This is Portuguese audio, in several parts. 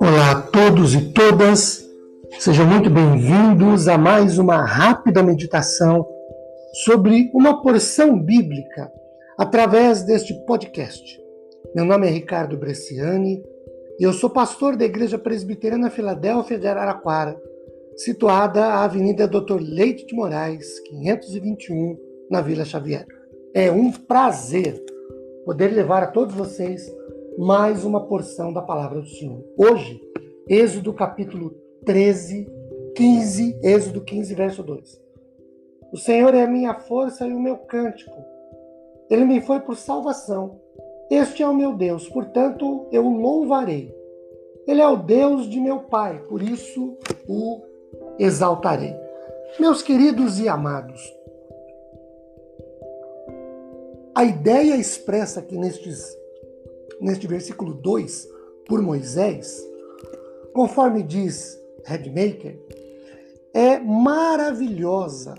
Olá a todos e todas, sejam muito bem-vindos a mais uma rápida meditação sobre uma porção bíblica através deste podcast. Meu nome é Ricardo Bresciani e eu sou pastor da Igreja Presbiteriana Filadélfia de Araraquara, situada à Avenida Doutor Leite de Moraes, 521, na Vila Xavier. É um prazer poder levar a todos vocês mais uma porção da palavra do Senhor. Hoje, Êxodo capítulo 13, 15, Êxodo 15, verso 2. O Senhor é a minha força e o meu cântico. Ele me foi por salvação. Este é o meu Deus, portanto eu o louvarei. Ele é o Deus de meu Pai, por isso o exaltarei. Meus queridos e amados, a ideia expressa aqui nestes neste versículo 2 por Moisés, conforme diz Redmaker, é maravilhosa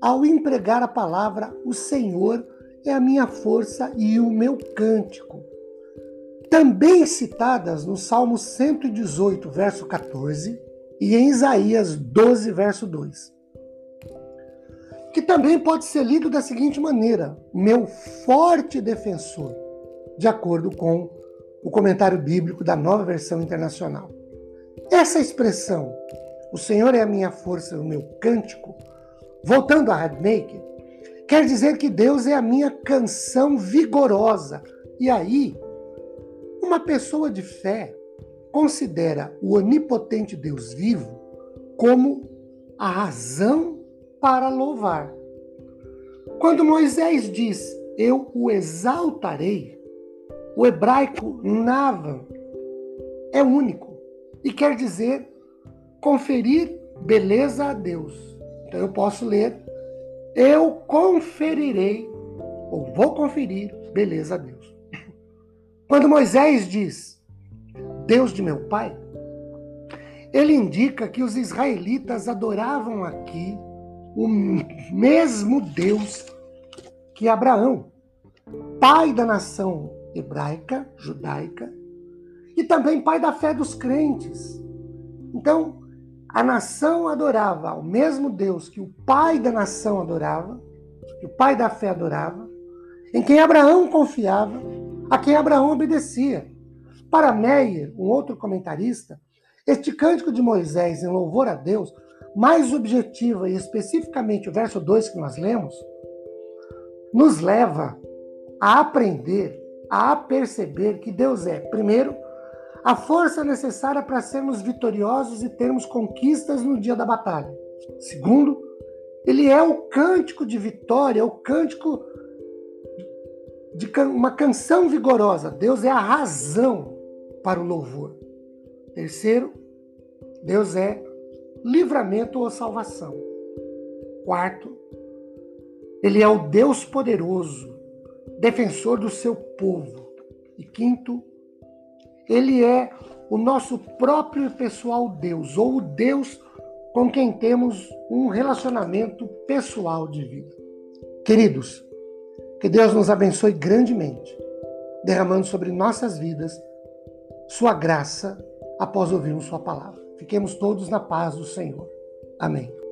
ao empregar a palavra o Senhor é a minha força e o meu cântico. Também citadas no Salmo 118, verso 14, e em Isaías 12, verso 2. Que também pode ser lido da seguinte maneira: meu forte defensor de acordo com o comentário bíblico da nova versão internacional. Essa expressão, o Senhor é a minha força, o meu cântico, voltando a Radmaker, quer dizer que Deus é a minha canção vigorosa. E aí, uma pessoa de fé considera o onipotente Deus vivo como a razão para louvar. Quando Moisés diz: Eu o exaltarei, o hebraico Navan é único e quer dizer conferir beleza a Deus. Então eu posso ler: Eu conferirei, ou vou conferir beleza a Deus. Quando Moisés diz Deus de meu pai, ele indica que os israelitas adoravam aqui o mesmo Deus que Abraão, pai da nação hebraica, judaica, e também pai da fé dos crentes. Então, a nação adorava ao mesmo Deus que o pai da nação adorava, que o pai da fé adorava, em quem Abraão confiava, a quem Abraão obedecia. Para Meyer, um outro comentarista, este cântico de Moisés em louvor a Deus, mais objetiva e especificamente o verso 2 que nós lemos, nos leva a aprender a perceber que Deus é, primeiro, a força necessária para sermos vitoriosos e termos conquistas no dia da batalha. Segundo, ele é o cântico de vitória, o cântico de uma canção vigorosa. Deus é a razão para o louvor. Terceiro, Deus é livramento ou salvação. Quarto, ele é o Deus poderoso, defensor do seu povo. E quinto, ele é o nosso próprio pessoal Deus, ou o Deus com quem temos um relacionamento pessoal de vida. Queridos, que Deus nos abençoe grandemente, derramando sobre nossas vidas sua graça após ouvirmos sua palavra. Fiquemos todos na paz do Senhor. Amém.